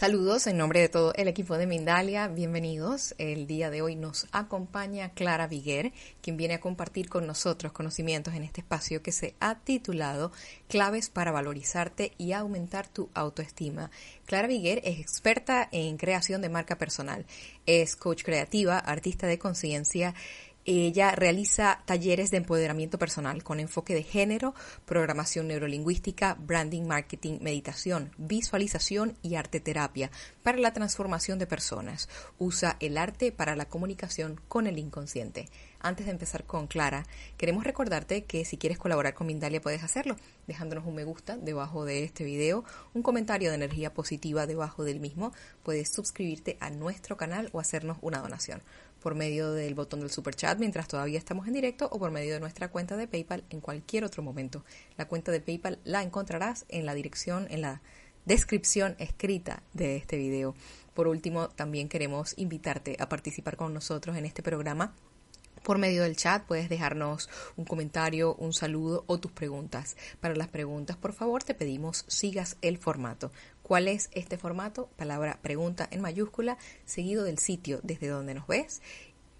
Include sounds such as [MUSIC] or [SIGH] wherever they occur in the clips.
Saludos en nombre de todo el equipo de Mindalia, bienvenidos. El día de hoy nos acompaña Clara Viguer, quien viene a compartir con nosotros conocimientos en este espacio que se ha titulado Claves para valorizarte y aumentar tu autoestima. Clara Viguer es experta en creación de marca personal, es coach creativa, artista de conciencia, ella realiza talleres de empoderamiento personal con enfoque de género, programación neurolingüística, branding, marketing, meditación, visualización y arte terapia para la transformación de personas. Usa el arte para la comunicación con el inconsciente. Antes de empezar con Clara, queremos recordarte que si quieres colaborar con Mindalia puedes hacerlo, dejándonos un me gusta debajo de este video, un comentario de energía positiva debajo del mismo, puedes suscribirte a nuestro canal o hacernos una donación por medio del botón del super chat mientras todavía estamos en directo o por medio de nuestra cuenta de PayPal en cualquier otro momento. La cuenta de PayPal la encontrarás en la dirección, en la descripción escrita de este video. Por último, también queremos invitarte a participar con nosotros en este programa por medio del chat puedes dejarnos un comentario, un saludo o tus preguntas. Para las preguntas, por favor, te pedimos sigas el formato. ¿Cuál es este formato? Palabra pregunta en mayúscula, seguido del sitio desde donde nos ves.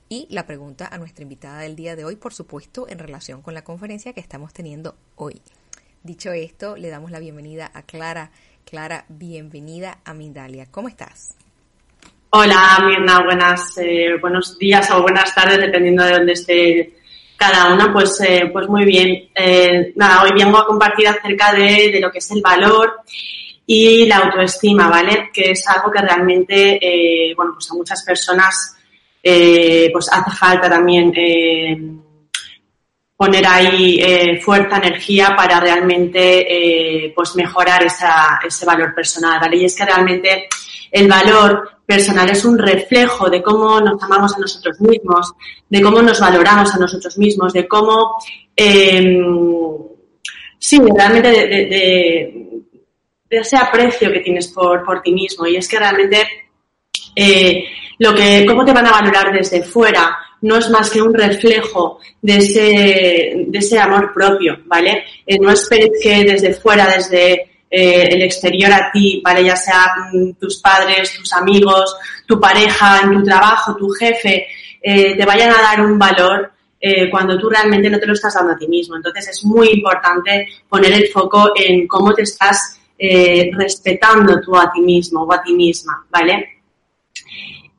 Y la pregunta a nuestra invitada del día de hoy, por supuesto, en relación con la conferencia que estamos teniendo hoy. Dicho esto, le damos la bienvenida a Clara. Clara, bienvenida a Mindalia. ¿Cómo estás? Hola Mirna, buenas, eh, buenos días o buenas tardes, dependiendo de dónde esté cada una. Pues, eh, pues muy bien. Eh, nada, hoy vengo a compartir acerca de, de, lo que es el valor y la autoestima, ¿vale? Que es algo que realmente, bueno, pues a muchas personas pues hace falta también poner ahí fuerza, energía para realmente pues mejorar ese valor personal, ¿vale? Y es que realmente el valor personal es un reflejo de cómo nos amamos a nosotros mismos, de cómo nos valoramos a nosotros mismos, de cómo, eh, sí, realmente de, ese aprecio que tienes por, por ti mismo. Y es que realmente eh, lo que, cómo te van a valorar desde fuera no es más que un reflejo de ese, de ese amor propio, ¿vale? Eh, no esperes que desde fuera, desde eh, el exterior a ti, ¿vale? Ya sea mm, tus padres, tus amigos, tu pareja, en tu trabajo, tu jefe, eh, te vayan a dar un valor eh, cuando tú realmente no te lo estás dando a ti mismo. Entonces es muy importante poner el foco en cómo te estás respetando tú a ti mismo o a ti misma, ¿vale?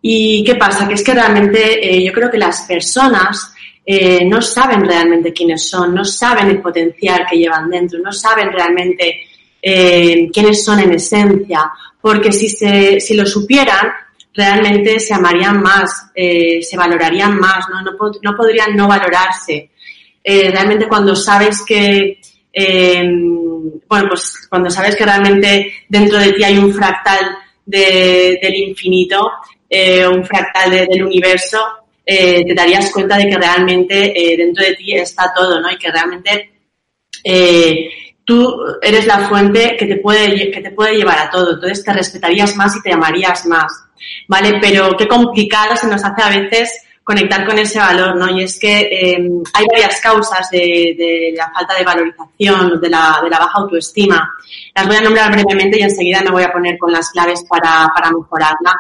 ¿Y qué pasa? Que es que realmente yo creo que las personas no saben realmente quiénes son, no saben el potencial que llevan dentro, no saben realmente eh, quiénes son en esencia, porque si, se, si lo supieran, realmente se amarían más, eh, se valorarían más, ¿no? No, no podrían no valorarse. Eh, realmente cuando sabes que, eh, bueno, pues cuando sabes que realmente dentro de ti hay un fractal de, del infinito, eh, un fractal de, del universo, eh, te darías cuenta de que realmente eh, dentro de ti está todo, ¿no? Y que realmente eh, tú eres la fuente que te puede, que te puede llevar a todo. Entonces te respetarías más y te amarías más. ¿Vale? Pero qué complicado se nos hace a veces conectar con ese valor, ¿no? Y es que eh, hay varias causas de, la falta de valorización, de la, de la baja autoestima. Las voy a nombrar brevemente y enseguida me voy a poner con las claves para, para mejorarla.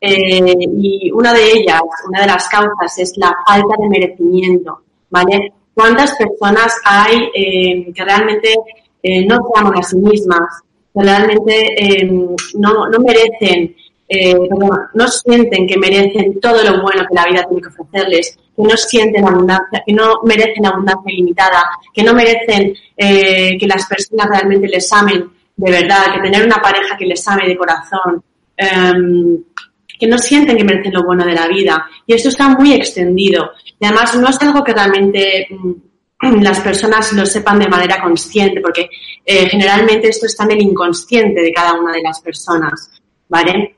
Eh, y una de ellas, una de las causas es la falta de merecimiento, ¿vale? ¿Cuántas personas hay eh, que realmente eh, no se aman a sí mismas, que realmente eh, no, no, merecen, eh, perdón, no sienten que merecen todo lo bueno que la vida tiene que ofrecerles, que no sienten abundancia, que no merecen abundancia ilimitada, que no merecen eh, que las personas realmente les amen de verdad, que tener una pareja que les ame de corazón, em, que no sienten que merecen lo bueno de la vida. Y esto está muy extendido. Y además no es algo que realmente mm, [CLEARS THROAT] las personas lo sepan de manera consciente, porque eh, generalmente esto está en el inconsciente de cada una de las personas, ¿vale?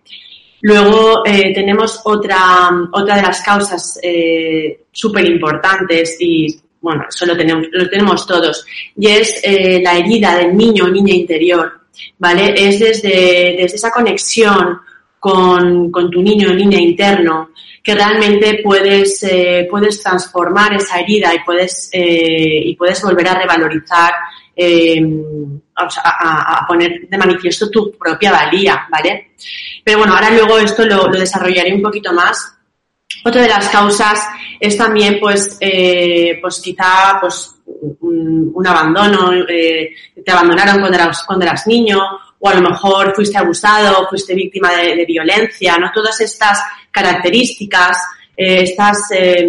Luego eh, tenemos otra, otra de las causas eh, súper importantes y bueno, eso lo tenemos, lo tenemos todos, y es eh, la herida del niño o niña interior, ¿vale? Es desde, desde esa conexión con, con, tu niño o niña interno que realmente puedes, eh, puedes transformar esa herida y puedes, eh, y puedes volver a revalorizar, eh, a, a, poner de manifiesto tu propia valía, ¿vale? Pero bueno, ahora luego esto lo, lo desarrollaré un poquito más otra de las causas es también, pues, eh, pues quizá, pues, un, un abandono, eh, te abandonaron cuando eras, cuando eras niño, o a lo mejor fuiste abusado, fuiste víctima de, de violencia, ¿no? Todas estas características, eh, estas, eh,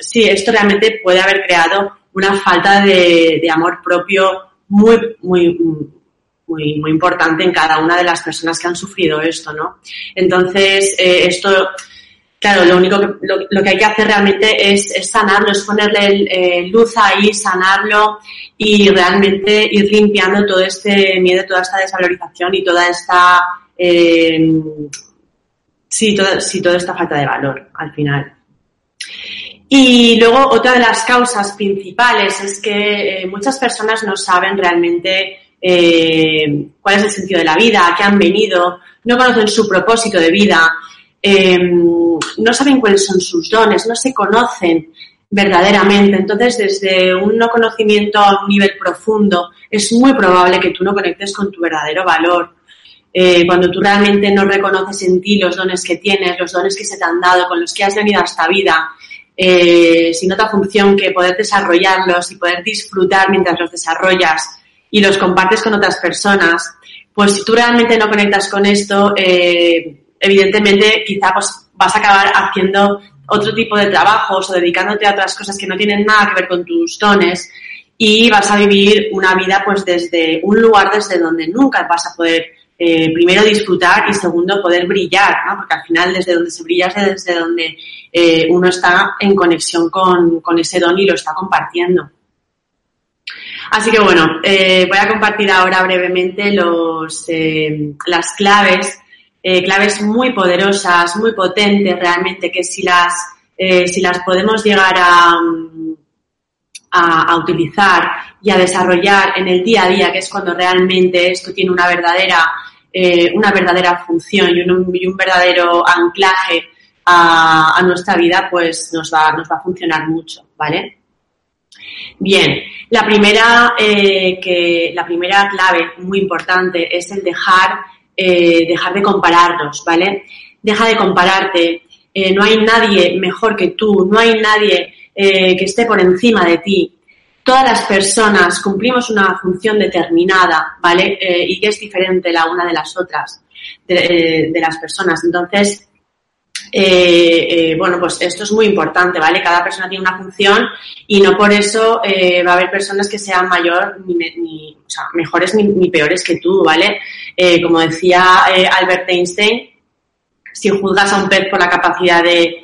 sí, esto realmente puede haber creado una falta de, de amor propio muy, muy, muy, muy importante en cada una de las personas que han sufrido esto, ¿no? Entonces, eh, esto claro, lo único que, lo, que hay que hacer realmente es, es sanarlo, es ponerle eh, luz ahí, sanarlo y realmente ir limpiando todo este miedo, toda esta desvalorización y toda esta, eh, sí, toda, sí, toda esta falta de valor al final. Y luego otra de las causas principales es que eh, muchas personas no saben realmente eh, cuál es el sentido de la vida, a qué han venido, no conocen su propósito de vida, eh, no saben cuáles son sus dones, no se conocen verdaderamente. Entonces, desde un no conocimiento a un nivel profundo, es muy probable que tú no conectes con tu verdadero valor. Eh, cuando tú realmente no reconoces en ti los dones que tienes, los dones que se te han dado, con los que has venido a esta vida, eh, sin otra función que poder desarrollarlos y poder disfrutar mientras los desarrollas y los compartes con otras personas, pues si tú realmente no conectas con esto, eh, evidentemente quizá pues vas a acabar haciendo otro tipo de trabajos o dedicándote a otras cosas que no tienen nada que ver con tus dones y vas a vivir una vida pues desde un lugar desde donde nunca vas a poder eh, primero disfrutar y segundo poder brillar, ¿no? porque al final desde donde se brilla es desde donde eh, uno está en conexión con, con, ese don y lo está compartiendo. Así que bueno, eh, voy a compartir ahora brevemente los, eh, las claves claves muy poderosas, muy potentes realmente, que si las, si las podemos llegar a, a, utilizar y a desarrollar en el día a día, que es cuando realmente esto tiene una verdadera, eh, una verdadera función y un, verdadero anclaje a, nuestra vida, pues nos va, nos va a funcionar mucho, ¿vale? Bien, la primera, eh, que, la primera clave muy importante es el dejar eh, dejar de compararnos, ¿vale? Deja de compararte. No hay nadie mejor que tú, no hay nadie que esté por encima de ti. Todas las personas cumplimos una función determinada, ¿vale? Eh, y que es diferente la una de las otras, de, eh, las personas. Entonces, eh, bueno, pues esto es muy importante, ¿vale? Cada persona tiene una función y no por eso va a haber personas que sean mayor ni, ni o sea, mejores ni, ni, peores que tú, ¿vale? Como decía Albert Einstein, si juzgas a un pez por la capacidad de,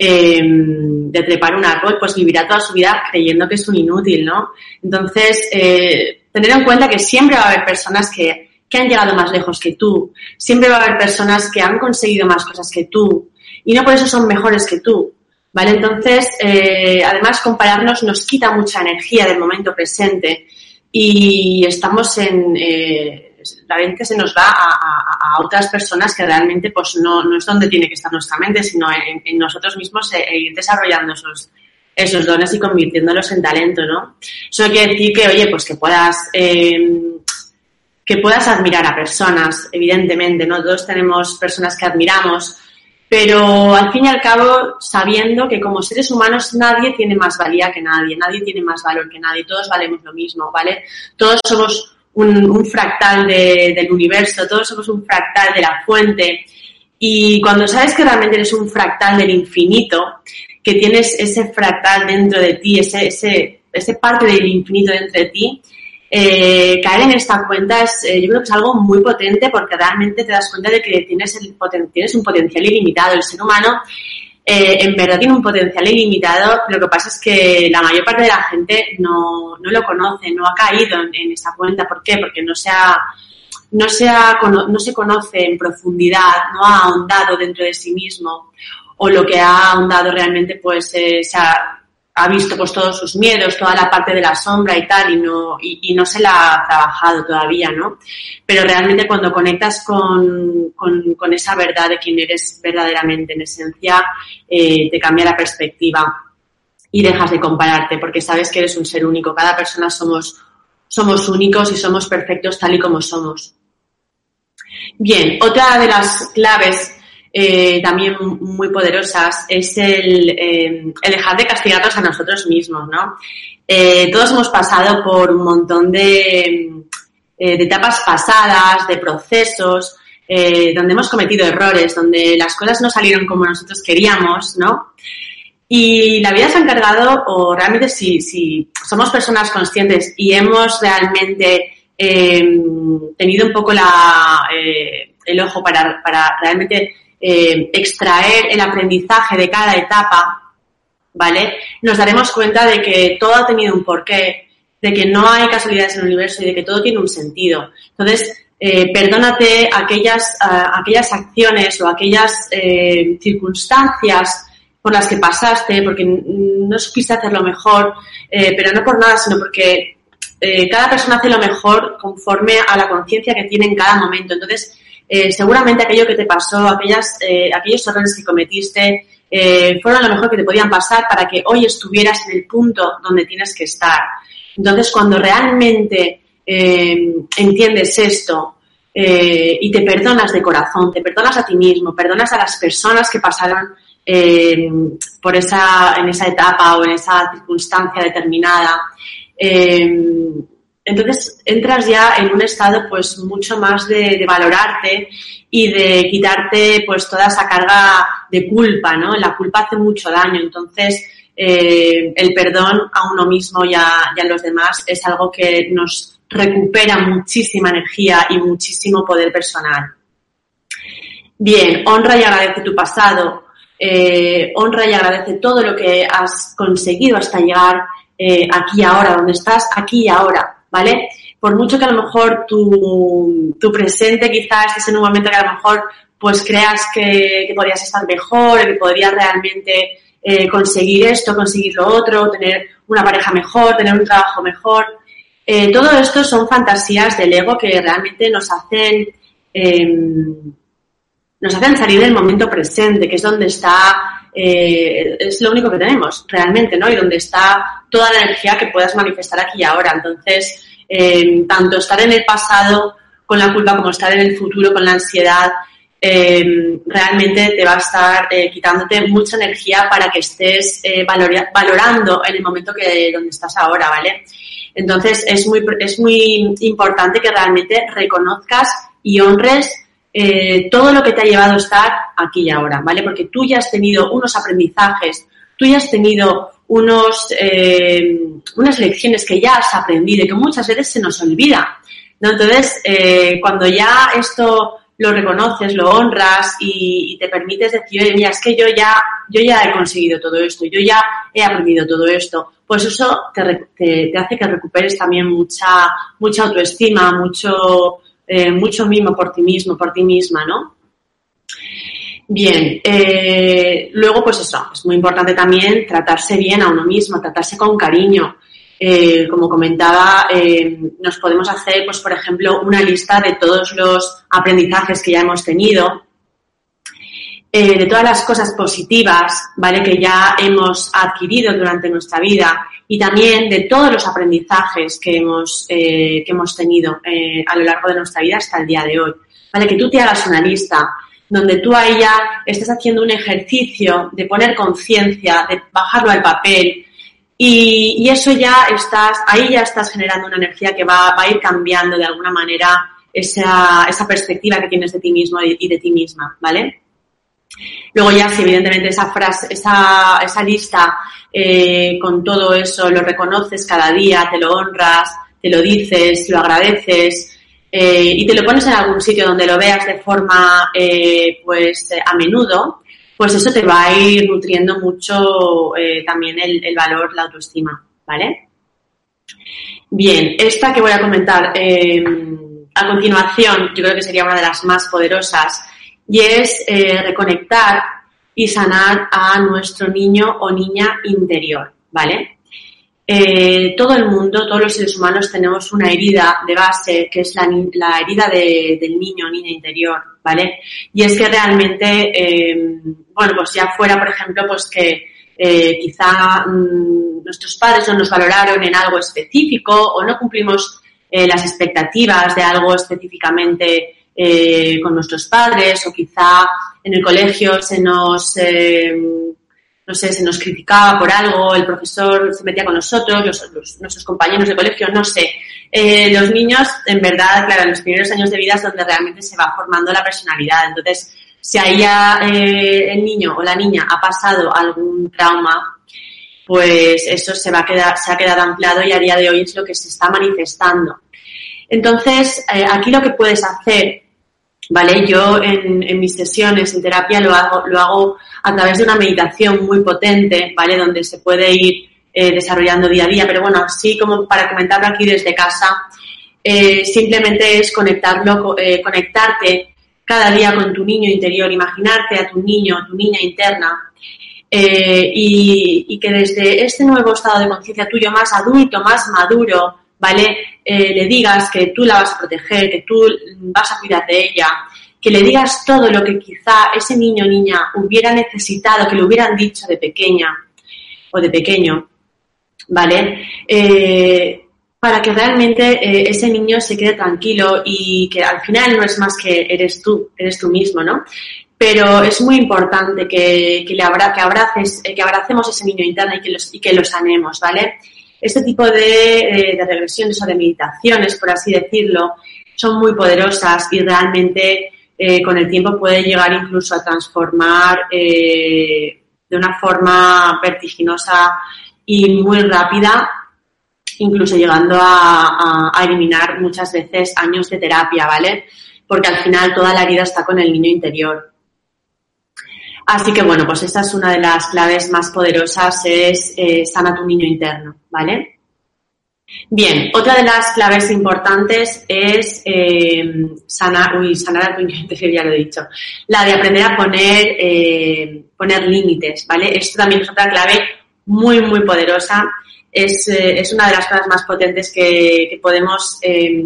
em, de trepar un árbol, pues vivirá toda su vida creyendo que es un inútil, ¿no? Entonces, eh, tener en cuenta que siempre va a haber personas que que han llegado más lejos que tú. Siempre va a haber personas que han conseguido más cosas que tú y no por eso son mejores que tú. ¿Vale? Entonces, eh, además, compararnos nos quita mucha energía del momento presente y estamos en. Eh, la mente se nos va a, a, a, otras personas que realmente pues no, no es donde tiene que estar nuestra mente, sino en, en nosotros mismos e, e ir desarrollando esos, esos dones y convirtiéndolos en talento, ¿no? Eso quiere decir que, oye, pues que puedas eh, que puedas admirar a personas, evidentemente, ¿no? Todos tenemos personas que admiramos, pero al fin y al cabo sabiendo que como seres humanos nadie tiene más valía que nadie, nadie tiene más valor que nadie, todos valemos lo mismo, ¿vale? Todos somos un, fractal de, del universo, todos somos un fractal de la fuente y cuando sabes que realmente eres un fractal del infinito, que tienes ese fractal dentro de ti, ese, ese, ese parte del infinito dentro de ti, eh, caer en esta cuenta es, eh, yo creo que es algo muy potente porque realmente te das cuenta de que tienes, el tienes un potencial ilimitado. El ser humano eh, en verdad tiene un potencial ilimitado. Lo que pasa es que la mayor parte de la gente no, no lo conoce, no ha caído en, esa cuenta. ¿Por qué? Porque no se, no, se no se conoce en profundidad, no ha ahondado dentro de sí mismo o lo que ha ahondado realmente pues se ha ha visto pues todos sus miedos, toda la parte de la sombra y tal, y no, y, no se la ha trabajado todavía, ¿no? Pero realmente cuando conectas con, con, esa verdad de quién eres verdaderamente en esencia, eh, te cambia la perspectiva y dejas de compararte, porque sabes que eres un ser único. Cada persona somos, somos únicos y somos perfectos tal y como somos. Bien, otra de las claves eh, también muy poderosas es el, eh, el, dejar de castigarnos a nosotros mismos, ¿no? Eh, todos hemos pasado por un montón de, de etapas pasadas, de procesos, donde hemos cometido errores, donde las cosas no salieron como nosotros queríamos, ¿no? Y la vida se ha encargado, o realmente si, si somos personas conscientes y hemos realmente tenido un poco la, el ojo para, para realmente eh, extraer el aprendizaje de cada etapa, ¿vale? Nos daremos cuenta de que todo ha tenido un porqué, de que no hay casualidades en el universo y de que todo tiene un sentido. Entonces, eh, perdónate aquellas, aquellas acciones o aquellas eh, circunstancias por las que pasaste, porque no supiste hacerlo mejor, pero no por nada, sino porque cada persona hace lo mejor conforme a la conciencia que tiene en cada momento. Entonces, eh, seguramente aquello que te pasó, aquellas, eh, aquellos errores que cometiste, eh, fueron lo mejor que te podían pasar para que hoy estuvieras en el punto donde tienes que estar. Entonces, cuando realmente entiendes esto y te perdonas de corazón, te perdonas a ti mismo, perdonas a las personas que pasaron por esa, en esa etapa o en esa circunstancia determinada, entonces entras ya en un estado pues mucho más de, valorarte y de quitarte pues toda esa carga de culpa, ¿no? La culpa hace mucho daño, entonces eh, el perdón a uno mismo y a, los demás es algo que nos recupera muchísima energía y muchísimo poder personal. Bien, honra y agradece tu pasado, eh, honra y agradece todo lo que has conseguido hasta llegar eh, aquí ahora, donde estás aquí y ahora ¿vale? Por mucho que a lo mejor tu, tu presente quizás estés en un momento que a lo mejor pues creas que, que podrías estar mejor, que podrías realmente eh, conseguir esto, conseguir lo otro, tener una pareja mejor, tener un trabajo mejor. Eh, todo esto son fantasías del ego que realmente nos hacen, em, nos hacen salir del momento presente, que es donde está, eh, es lo único que tenemos realmente, ¿no? Y donde está toda la energía que puedas manifestar aquí y ahora. Entonces, eh, tanto estar en el pasado con la culpa como estar en el futuro con la ansiedad, eh, realmente te va a estar quitándote mucha energía para que estés valorando en el momento que donde estás ahora, ¿vale? Entonces es muy, es muy importante que realmente reconozcas y honres todo lo que te ha llevado a estar aquí y ahora, ¿vale? Porque tú ya has tenido unos aprendizajes, tú ya has tenido unos, eh, unas lecciones que ya has aprendido y que muchas veces se nos olvida. ¿no? Entonces, eh, cuando ya esto lo reconoces, lo honras y, te permites decir, oye, mira, es que yo ya, yo ya he conseguido todo esto, yo ya he aprendido todo esto, pues eso te, te, hace que recuperes también mucha, mucha autoestima, mucho, eh, mucho mimo por ti mismo, por ti misma, ¿no? Bien, eh, luego pues eso, es muy importante también tratarse bien a uno mismo, tratarse con cariño. Eh, como comentaba, nos podemos hacer, pues por ejemplo, una lista de todos los aprendizajes que ya hemos tenido, de todas las cosas positivas, ¿vale? Que ya hemos adquirido durante nuestra vida y también de todos los aprendizajes que hemos, que hemos tenido a lo largo de nuestra vida hasta el día de hoy, ¿vale? Que tú te hagas una lista donde tú ahí ya estás haciendo un ejercicio de poner conciencia, de bajarlo al papel, y, eso ya estás, ahí ya estás generando una energía que va, a ir cambiando de alguna manera esa, esa, perspectiva que tienes de ti mismo y de ti misma, ¿vale? Luego ya, si evidentemente esa frase, esa, esa lista eh, con todo eso lo reconoces cada día, te lo honras, te lo dices, lo agradeces eh, y te lo pones en algún sitio donde lo veas de forma eh, pues a menudo, pues eso te va a ir nutriendo mucho también el, el, valor, la autoestima, ¿vale? Bien, esta que voy a comentar a continuación, yo creo que sería una de las más poderosas, y es reconectar y sanar a nuestro niño o niña interior, ¿vale? Eh, todo el mundo, todos los seres humanos tenemos una herida de base que es la, herida del niño o niña interior, ¿vale? Y es que realmente, eh, bueno, pues ya fuera, por ejemplo, pues que eh, quizá mm, nuestros padres no nos valoraron en algo específico o no cumplimos las expectativas de algo específicamente con nuestros padres o quizá en el colegio se nos no sé, se nos criticaba por algo, el profesor se metía con nosotros, los, nuestros compañeros de colegio, no sé. Eh, los niños, en verdad, claro, en los primeros años de vida es donde realmente se va formando la personalidad. Entonces, si ahí eh, el niño o la niña ha pasado algún trauma, pues eso se va a quedar, se ha quedado ampliado y a día de hoy es lo que se está manifestando. Entonces, eh, aquí lo que puedes hacer ¿vale? Yo en, mis sesiones en terapia lo hago, lo hago a través de una meditación muy potente, ¿vale? Donde se puede ir eh, desarrollando día a día, pero bueno, así como para comentarlo aquí desde casa, eh, simplemente es conectarlo, conectarte cada día con tu niño interior, imaginarte a tu niño, tu niña interna, y, que desde este nuevo estado de conciencia tuyo más adulto, más maduro, ¿vale? Eh, le digas que tú la vas a proteger, que tú vas a cuidar de ella, que le digas todo lo que quizá ese niño o niña hubiera necesitado, que le hubieran dicho de pequeña o de pequeño, ¿vale? Eh, para que realmente eh, ese niño se quede tranquilo y que al final no es más que eres tú, eres tú mismo, ¿no? Pero es muy importante que, que le abra, que abraces, que abracemos ese niño interno y que, los, y que lo sanemos, ¿vale? Este tipo de, de, regresiones o de meditaciones, por así decirlo, son muy poderosas y realmente eh, con el tiempo puede llegar incluso a transformar eh, de una forma vertiginosa y muy rápida, incluso llegando a, eliminar muchas veces años de terapia, ¿vale? Porque al final toda la herida está con el niño interior. Así que bueno, pues esta es una de las claves más poderosas, es eh, sana tu niño interno, ¿vale? Bien, otra de las claves importantes es eh, sanar, uy, sanar a tu niño interior, ya lo he dicho, la de aprender a poner, eh, poner límites, ¿vale? Esto también es otra clave muy, muy poderosa. Es, eh, es una de las cosas más potentes que, que podemos eh,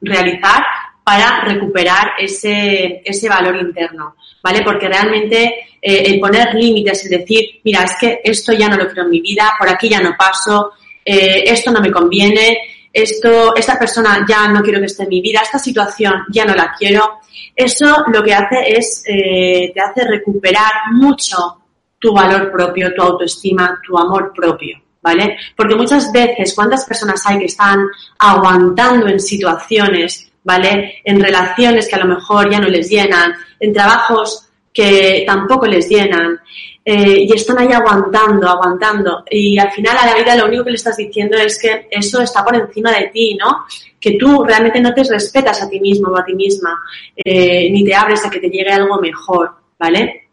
realizar para recuperar ese, ese valor interno, ¿vale? Porque realmente eh, el poner límites, es decir, mira, es que esto ya no lo quiero en mi vida, por aquí ya no paso, eh, esto no me conviene, esto, esta persona ya no quiero que esté en mi vida, esta situación ya no la quiero. Eso lo que hace es, eh, te hace recuperar mucho tu valor propio, tu autoestima, tu amor propio, ¿vale? Porque muchas veces, ¿cuántas personas hay que están aguantando en situaciones ¿vale? En relaciones que a lo mejor ya no les llenan, en trabajos que tampoco les llenan, eh, y están ahí aguantando, aguantando. Y al final a la vida lo único que le estás diciendo es que eso está por encima de ti, ¿no? Que tú realmente no te respetas a ti mismo o a ti misma, eh, ni te abres a que te llegue algo mejor, ¿vale?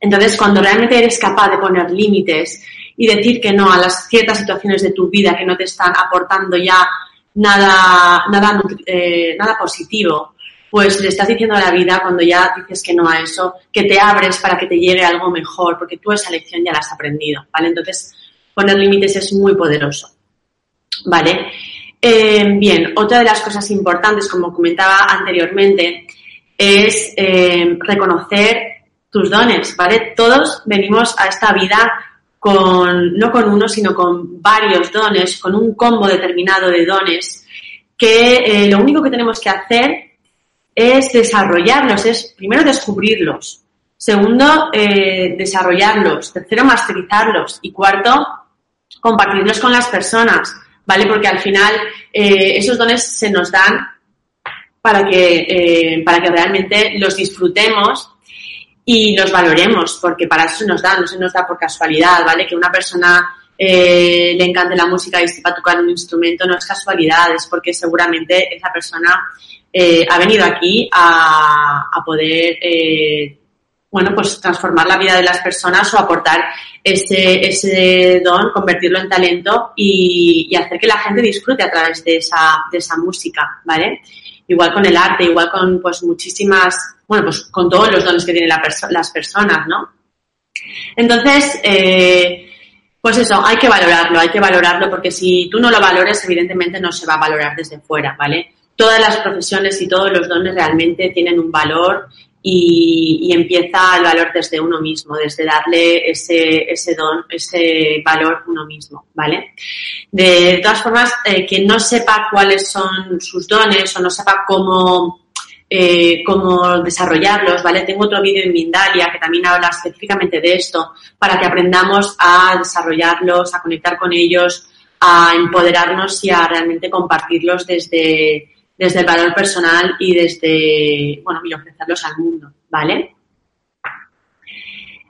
Entonces, cuando realmente eres capaz de poner límites y decir que no a las ciertas situaciones de tu vida que no te están aportando ya nada, nada, eh, nada positivo, pues le estás diciendo a la vida cuando ya dices que no a eso, que te abres para que te llegue algo mejor, porque tú esa lección ya la has aprendido, ¿vale? Entonces, poner límites es muy poderoso, ¿vale? Eh, bien, otra de las cosas importantes, como comentaba anteriormente, es eh, reconocer tus dones, ¿vale? Todos venimos a esta vida con, no con uno, sino con varios dones, con un combo determinado de dones, que eh, lo único que tenemos que hacer es desarrollarlos, es primero descubrirlos, segundo, eh, desarrollarlos, tercero, masterizarlos y cuarto, compartirlos con las personas, ¿vale? Porque al final eh, esos dones se nos dan para que, para que realmente los disfrutemos y los valoremos, porque para eso se nos da, no se nos da por casualidad, ¿vale? Que una persona eh, le encante la música y sepa tocar un instrumento, no es casualidad, es porque seguramente esa persona eh, ha venido aquí a, a poder, eh, bueno, pues transformar la vida de las personas o aportar ese, ese don, convertirlo en talento y, y hacer que la gente disfrute a través de esa, de esa música, ¿vale? Igual con el arte, igual con pues muchísimas, bueno, pues con todos los dones que tienen las personas, ¿no? Entonces, eh, pues eso, hay que valorarlo, hay que valorarlo porque si tú no lo valores, evidentemente no se va a valorar desde fuera, ¿vale? Todas las profesiones y todos los dones realmente tienen un valor y, empieza el valor desde uno mismo, desde darle ese, ese don, ese valor uno mismo, ¿vale? De, todas formas, eh, quien no sepa cuáles son sus dones o no sepa cómo, eh, cómo desarrollarlos, ¿vale? Tengo otro vídeo en Mindalia que también habla específicamente de esto, para que aprendamos a desarrollarlos, a conectar con ellos, a empoderarnos y a realmente compartirlos desde, desde el valor personal y desde, bueno, y ofrecerlos al mundo, ¿vale?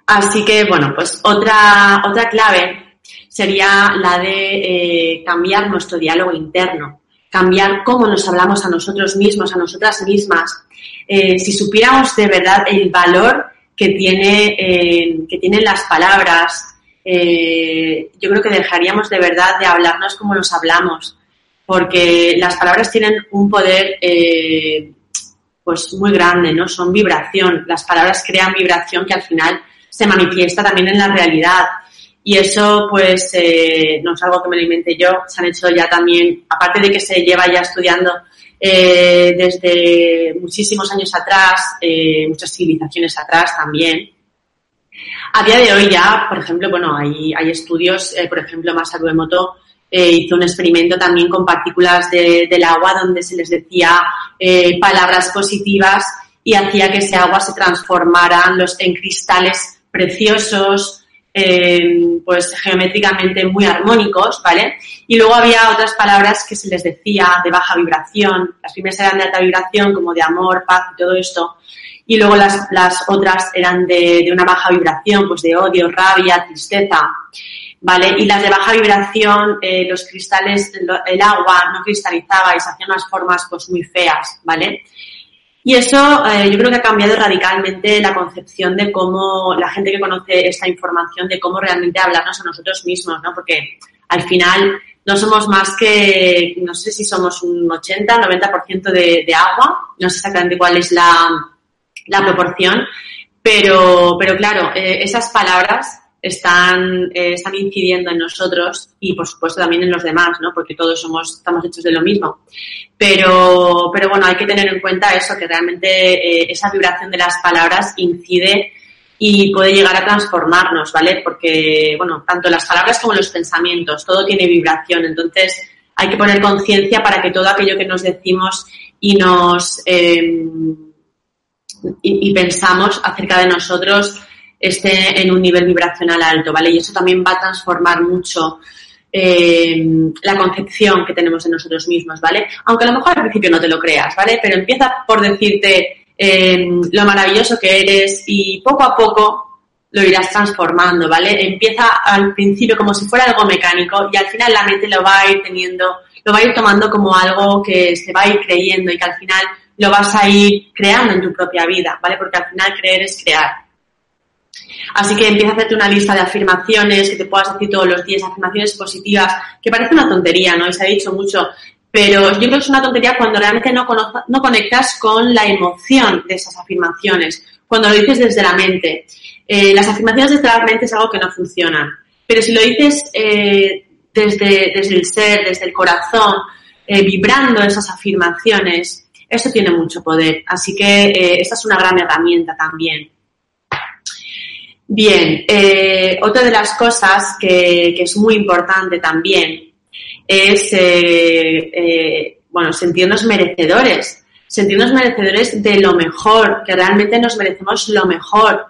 Así que, bueno, pues otra, otra clave sería la de eh, cambiar nuestro diálogo interno, cambiar cómo nos hablamos a nosotros mismos, a nosotras mismas. Eh, si supiéramos de verdad el valor que, tiene, eh, que tienen las palabras, eh, yo creo que dejaríamos de verdad de hablarnos como nos hablamos porque las palabras tienen un poder pues muy grande, ¿no? Son vibración. Las palabras crean vibración que al final se manifiesta también en la realidad. Y eso, pues, eh, no es algo que me lo inventé yo, se han hecho ya también, aparte de que se lleva ya estudiando eh, desde muchísimos años atrás, eh, muchas civilizaciones atrás también. A día de hoy ya, por ejemplo, bueno, hay, hay estudios, eh, por ejemplo, Masaru Emoto eh, hizo un experimento también con partículas de, del agua donde se les decía eh, palabras positivas y hacía que ese agua se transformara en, cristales preciosos, eh, pues geométricamente muy armónicos, ¿vale? Y luego había otras palabras que se les decía de baja vibración, las primeras eran de alta vibración, como de amor, paz y todo esto, y luego las, las otras eran de, de una baja vibración, pues de odio, rabia, tristeza. ¿vale? Y las de baja vibración, eh, los cristales, el agua no cristalizaba y se hacían unas formas pues muy feas, ¿vale? Y eso eh, yo creo que ha cambiado radicalmente la concepción de cómo la gente que conoce esta información, de cómo realmente hablarnos a nosotros mismos, ¿no? Porque al final no somos más que, no sé si somos un 80, 90% de, de agua, no sé exactamente cuál es la, la proporción, pero, pero claro, eh, esas palabras están, eh, están incidiendo en nosotros y por supuesto también en los demás, ¿no? Porque todos somos, estamos hechos de lo mismo. Pero, pero bueno, hay que tener en cuenta eso, que realmente eh, esa vibración de las palabras incide y puede llegar a transformarnos, ¿vale? Porque, bueno, tanto las palabras como los pensamientos, todo tiene vibración. Entonces, hay que poner conciencia para que todo aquello que nos decimos y nos, eh, y, y pensamos acerca de nosotros esté en un nivel vibracional alto, ¿vale? Y eso también va a transformar mucho eh, la concepción que tenemos de nosotros mismos, ¿vale? Aunque a lo mejor al principio no te lo creas, ¿vale? Pero empieza por decirte eh, lo maravilloso que eres y poco a poco lo irás transformando, ¿vale? Empieza al principio como si fuera algo mecánico y al final la mente lo va a ir teniendo, lo va a ir tomando como algo que se va a ir creyendo y que al final lo vas a ir creando en tu propia vida, ¿vale? Porque al final creer es crear. Así que empieza a hacerte una lista de afirmaciones que te puedas decir todos los días, afirmaciones positivas, que parece una tontería, ¿no? Y se ha dicho mucho, pero yo creo que es una tontería cuando realmente no, no conectas con la emoción de esas afirmaciones, cuando lo dices desde la mente. Eh, las afirmaciones desde la mente es algo que no funciona, pero si lo dices eh, desde, desde el ser, desde el corazón, eh, vibrando esas afirmaciones, eso tiene mucho poder. Así que eh, esta es una gran herramienta también. Bien, eh, otra de las cosas que, que, es muy importante también es, eh, eh, bueno, sentirnos merecedores, sentirnos merecedores de lo mejor, que realmente nos merecemos lo mejor.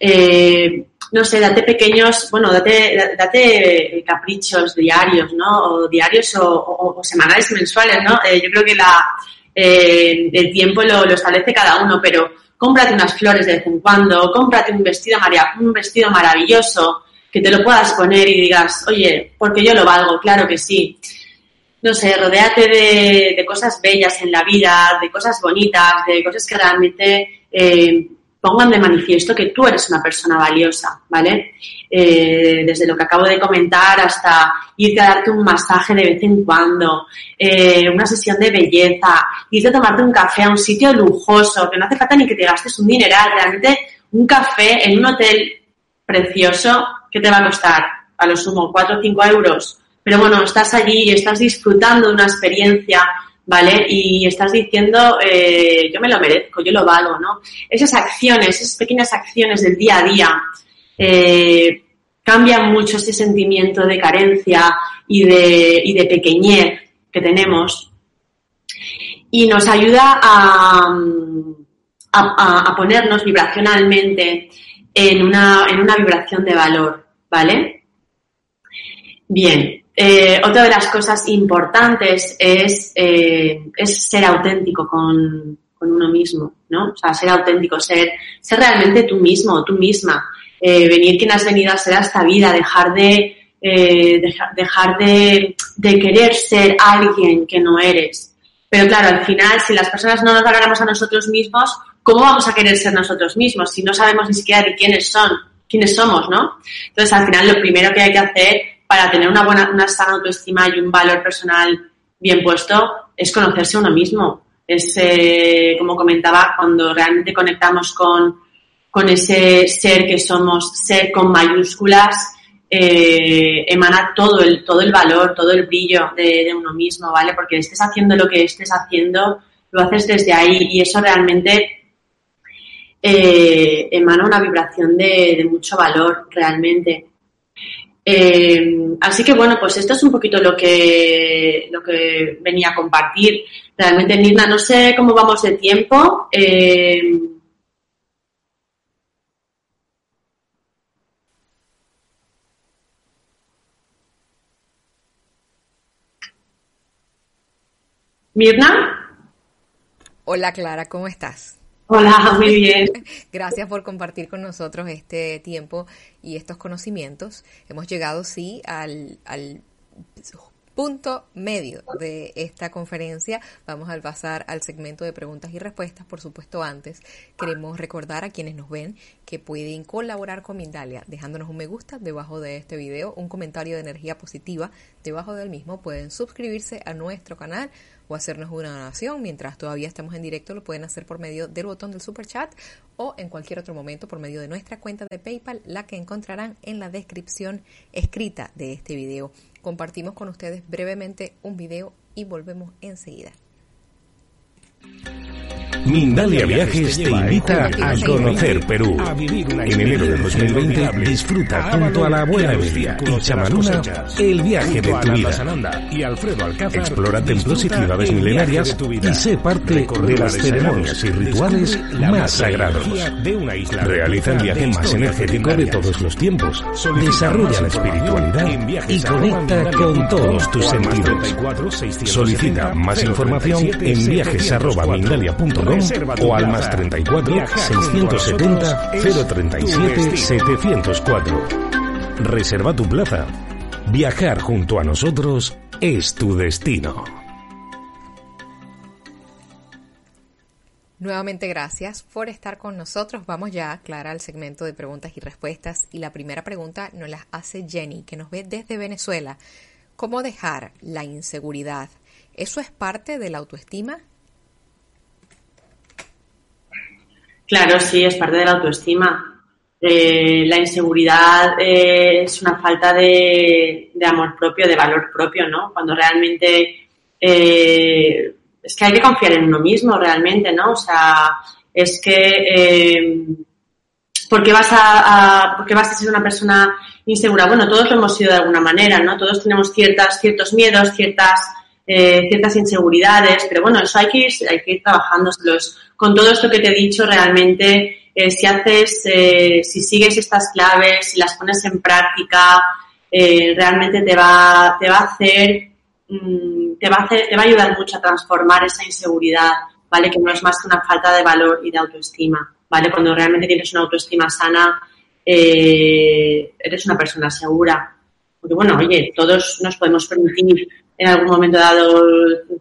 Eh, no sé, date pequeños, bueno, date, date caprichos diarios, ¿no? O diarios o, o, o semanales mensuales, ¿no? Eh, yo creo que la, el tiempo lo establece cada uno, pero cómprate unas flores de vez en cuando, cómprate un vestido, un vestido maravilloso, que te lo puedas poner y digas, oye, porque yo lo valgo, claro que sí. No sé, rodéate de, cosas bellas en la vida, de cosas bonitas, de cosas que realmente eh, pongan de manifiesto que tú eres una persona valiosa, ¿vale? Eh, desde lo que acabo de comentar hasta irte a darte un masaje de vez en cuando, eh, una sesión de belleza, irte a tomarte un café a un sitio lujoso, que no hace falta ni que te gastes un dineral, realmente un café en un hotel precioso, ¿qué te va a costar? A lo sumo, 4 o 5 euros. Pero bueno, estás allí y estás disfrutando de una experiencia ¿vale? Y estás diciendo, eh, yo me lo merezco, yo lo valgo, ¿no? Esas acciones, esas pequeñas acciones del día a día, eh, cambian mucho ese sentimiento de carencia y de, y de pequeñez que tenemos y nos ayuda a, a, ponernos vibracionalmente en una, en una vibración de valor, ¿vale? Bien, eh, otra de las cosas importantes es, eh, ser auténtico con, uno mismo, ¿no? O sea, ser auténtico, ser, realmente tú mismo, tú misma. Eh, venir quien has venido a ser a esta vida, dejar de, dejar, de, querer ser alguien que no eres. Pero claro, al final, si las personas no nos valoramos a nosotros mismos, ¿cómo vamos a querer ser nosotros mismos si no sabemos ni siquiera quiénes son, quiénes somos, ¿no? Entonces, al final, lo primero que hay que hacer para tener una buena, una sana autoestima y un valor personal bien puesto es conocerse uno mismo. Es, eh, como comentaba, cuando realmente conectamos con, con ese ser que somos, ser con mayúsculas, eh, emana todo el, todo el valor, todo el brillo de, uno mismo, ¿vale? Porque estés haciendo lo que estés haciendo, lo haces desde ahí y eso realmente eh, emana una vibración de, de mucho valor realmente. Eh, así que bueno, pues esto es un poquito lo que, lo que venía a compartir. Realmente, Nirna, no sé cómo vamos de tiempo. Eh, Mirna. Hola Clara, ¿cómo estás? Hola, [LAUGHS] muy bien. Gracias por compartir con nosotros este tiempo y estos conocimientos. Hemos llegado, sí, al, al punto medio de esta conferencia. Vamos a pasar al segmento de preguntas y respuestas. Por supuesto, antes queremos recordar a quienes nos ven que pueden colaborar con Mindalia dejándonos un me gusta debajo de este video, un comentario de energía positiva debajo del mismo. Pueden suscribirse a nuestro canal o hacernos una donación. Mientras todavía estamos en directo, lo pueden hacer por medio del botón del super chat o en cualquier otro momento por medio de nuestra cuenta de PayPal, la que encontrarán en la descripción escrita de este video compartimos con ustedes brevemente un video y volvemos enseguida. Mindalia Viajes te invita a conocer Perú. En enero de 2020 disfruta junto a la abuela Emilia y Chamanuna el viaje de tu vida. Explora templos y ciudades milenarias y sé parte de las ceremonias y rituales más sagrados. Realiza el viaje más energético de todos los tiempos. Desarrolla la espiritualidad y conecta con todos tus sentidos. Solicita más información en viajes.mindalia.com o al más 34 670 037 704. Reserva tu plaza. Viajar junto a nosotros es tu destino. Nuevamente gracias por estar con nosotros. Vamos ya, Clara, al segmento de preguntas y respuestas. Y la primera pregunta nos la hace Jenny, que nos ve desde Venezuela. ¿Cómo dejar la inseguridad? ¿Eso es parte de la autoestima? Claro, sí, es parte de la autoestima. Eh, la inseguridad eh, es una falta de, amor propio, de valor propio, ¿no? Cuando realmente eh, es que hay que confiar en uno mismo, realmente, ¿no? O sea, es que ¿por qué vas a, a vas a ser una persona insegura? Bueno, todos lo hemos sido de alguna manera, ¿no? Todos tenemos ciertas, ciertos miedos, ciertas eh, ciertas inseguridades, pero bueno, eso hay que ir, hay ir trabajándoselos. Con todo esto que te he dicho, realmente, eh, si haces, eh, si sigues estas claves, si las pones en práctica, realmente te va, te va a hacer, mm, te va a hacer, te va a ayudar mucho a transformar esa inseguridad, ¿vale? Que no es más que una falta de valor y de autoestima, ¿vale? Cuando realmente tienes una autoestima sana, eres una persona segura. Porque bueno, oye, todos nos podemos permitir en algún momento dado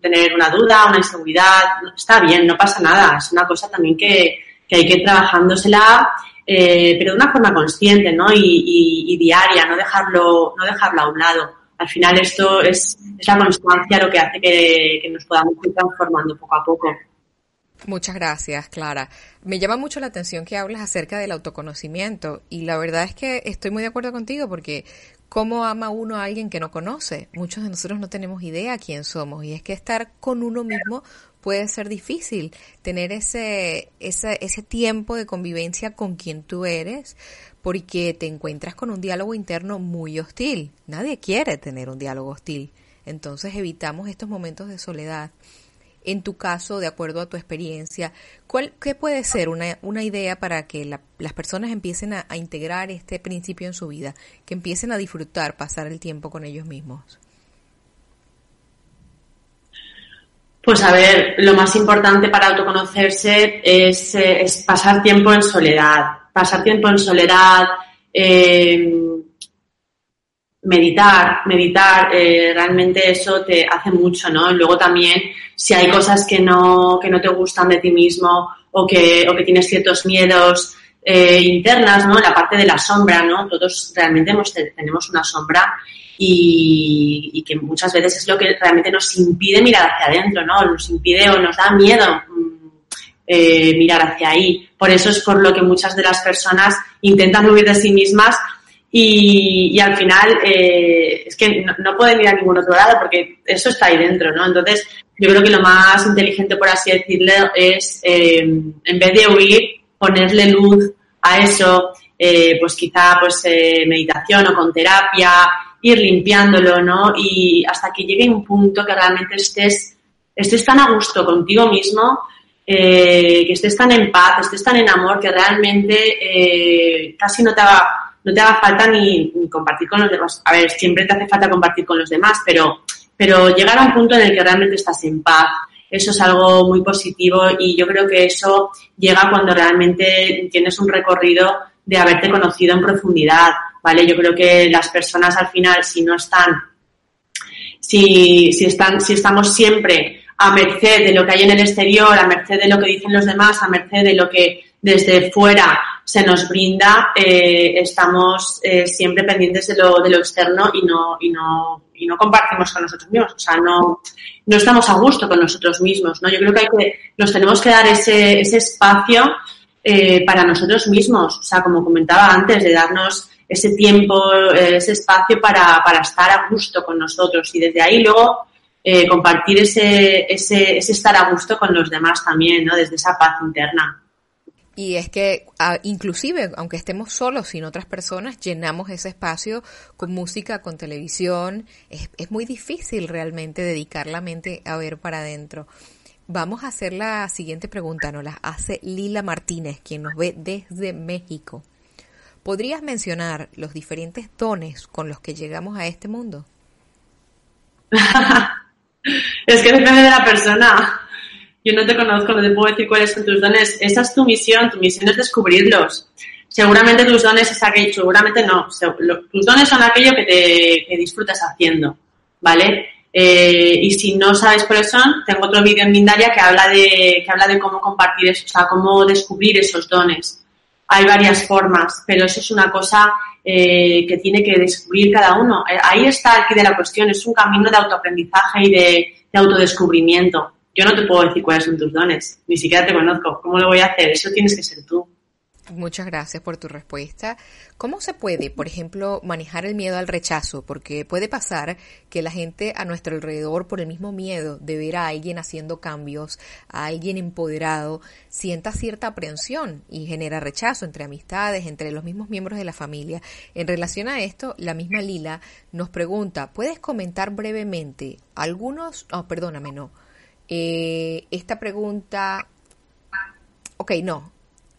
tener una duda, una inseguridad, está bien, no pasa nada, es una cosa también que, hay que ir trabajándosela, eh, pero de una forma consciente, ¿no? Y, diaria, no dejarlo, no dejarlo a un lado. Al final esto es, es la constancia lo que hace que, que nos podamos ir transformando poco a poco. Muchas gracias, Clara. Me llama mucho la atención que hablas acerca del autoconocimiento y la verdad es que estoy muy de acuerdo contigo porque ¿cómo ama uno a alguien que no conoce? Muchos de nosotros no tenemos idea quién somos y es que estar con uno mismo puede ser difícil, tener ese, ese, ese tiempo de convivencia con quien tú eres porque te encuentras con un diálogo interno muy hostil. Nadie quiere tener un diálogo hostil. Entonces evitamos estos momentos de soledad en tu caso, de acuerdo a tu experiencia, ¿cuál, ¿qué puede ser una, una idea para que las personas empiecen a, integrar este principio en su vida, que empiecen a disfrutar, pasar el tiempo con ellos mismos? Pues a ver, lo más importante para autoconocerse es, eh, es pasar tiempo en soledad, pasar tiempo en soledad, eh, meditar, meditar, eh, realmente eso te hace mucho, ¿no? Luego también, si hay cosas que no, que no te gustan de ti mismo o que, o que tienes ciertos miedos eh, internas, ¿no? La parte de la sombra, ¿no? Todos realmente hemos, tenemos una sombra y, y, que muchas veces es lo que realmente nos impide mirar hacia adentro, ¿no? Nos impide o nos da miedo mm, eh, mirar hacia ahí. Por eso es por lo que muchas de las personas intentan huir de sí mismas y, al final eh, es que no, pueden ir a ningún otro lado porque eso está ahí dentro, ¿no? Entonces, yo creo que lo más inteligente, por así decirlo, es eh, en vez de huir, ponerle luz a eso, eh, pues quizá pues meditación o con terapia, ir limpiándolo, ¿no? Y hasta que llegue un punto que realmente estés, estés tan a gusto contigo mismo, que estés tan en paz, estés tan en amor, que realmente casi no te haga no te haga falta ni, compartir con los demás. A ver, siempre te hace falta compartir con los demás, pero, pero llegar a un punto en el que realmente estás en paz, eso es algo muy positivo y yo creo que eso llega cuando realmente tienes un recorrido de haberte conocido en profundidad, ¿vale? Yo creo que las personas al final, si no están, si, si están, si estamos siempre a merced de lo que hay en el exterior, a merced de lo que dicen los demás, a merced de lo que desde fuera se nos brinda, eh, estamos eh, siempre pendientes de lo, de lo externo y no, y, no, y no compartimos con nosotros mismos. O sea, no, no estamos a gusto con nosotros mismos. ¿no? Yo creo que, hay que nos tenemos que dar ese, ese espacio eh, para nosotros mismos. O sea, como comentaba antes, de darnos ese tiempo, ese espacio para, para estar a gusto con nosotros. Y desde ahí luego compartir ese, ese, ese estar a gusto con los demás también, ¿no? Desde esa paz interna. Y es que inclusive, aunque estemos solos sin otras personas, llenamos ese espacio con música, con televisión. Es, muy difícil realmente dedicar la mente a ver para adentro. Vamos a hacer la siguiente pregunta, nos la hace Lila Martínez, quien nos ve desde México. ¿Podrías mencionar los diferentes dones con los que llegamos a este mundo? [LAUGHS] es que depende de la persona yo no te conozco, no te puedo decir cuáles son tus dones. Esa es tu misión, tu misión es descubrirlos. Seguramente tus dones es aquello, seguramente no. Tus dones son aquello que te que disfrutas haciendo, ¿vale? Eh, y si no sabes cuáles son, tengo otro vídeo en Mindalia que habla de que habla de cómo compartir eso, o sea, cómo descubrir esos dones. Hay varias formas, pero eso es una cosa eh, que tiene que descubrir cada uno. Eh, ahí está aquí de la cuestión, es un camino de autoaprendizaje y de autodescubrimiento. Yo no te puedo decir cuáles son tus dones, ni siquiera te conozco. ¿Cómo lo voy a hacer? Eso tienes que ser tú. Muchas gracias por tu respuesta. ¿Cómo se puede, por ejemplo, manejar el miedo al rechazo? Porque puede pasar que la gente a nuestro alrededor, por el mismo miedo de ver a alguien haciendo cambios, a alguien empoderado, sienta cierta aprensión y genera rechazo entre amistades, entre los mismos miembros de la familia. En relación a esto, la misma Lila nos pregunta, ¿puedes comentar brevemente algunos, oh, perdóname, no, eh, esta pregunta, ok, no,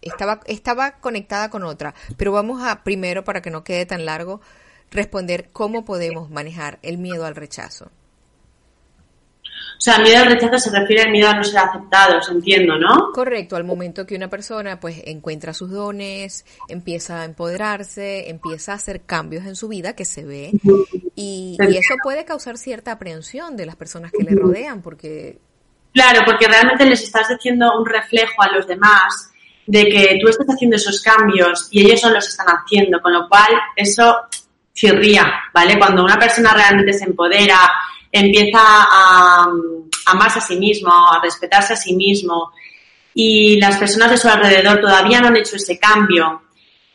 estaba, estaba conectada con otra, pero vamos a primero, para que no quede tan largo, responder cómo podemos manejar el miedo al rechazo. O sea, miedo al rechazo se refiere al miedo a no ser aceptados, entiendo, ¿no? Correcto, al momento que una persona pues encuentra sus dones, empieza a empoderarse, empieza a hacer cambios en su vida que se ve y, y eso puede causar cierta aprehensión de las personas que le rodean porque... Claro, porque realmente les estás diciendo un reflejo a los demás de que tú estás haciendo esos cambios y ellos no los están haciendo, con lo cual eso chirría, ¿vale? Cuando una persona realmente se empodera, empieza a, amarse a sí mismo, a respetarse a sí mismo y las personas de su alrededor todavía no han hecho ese cambio,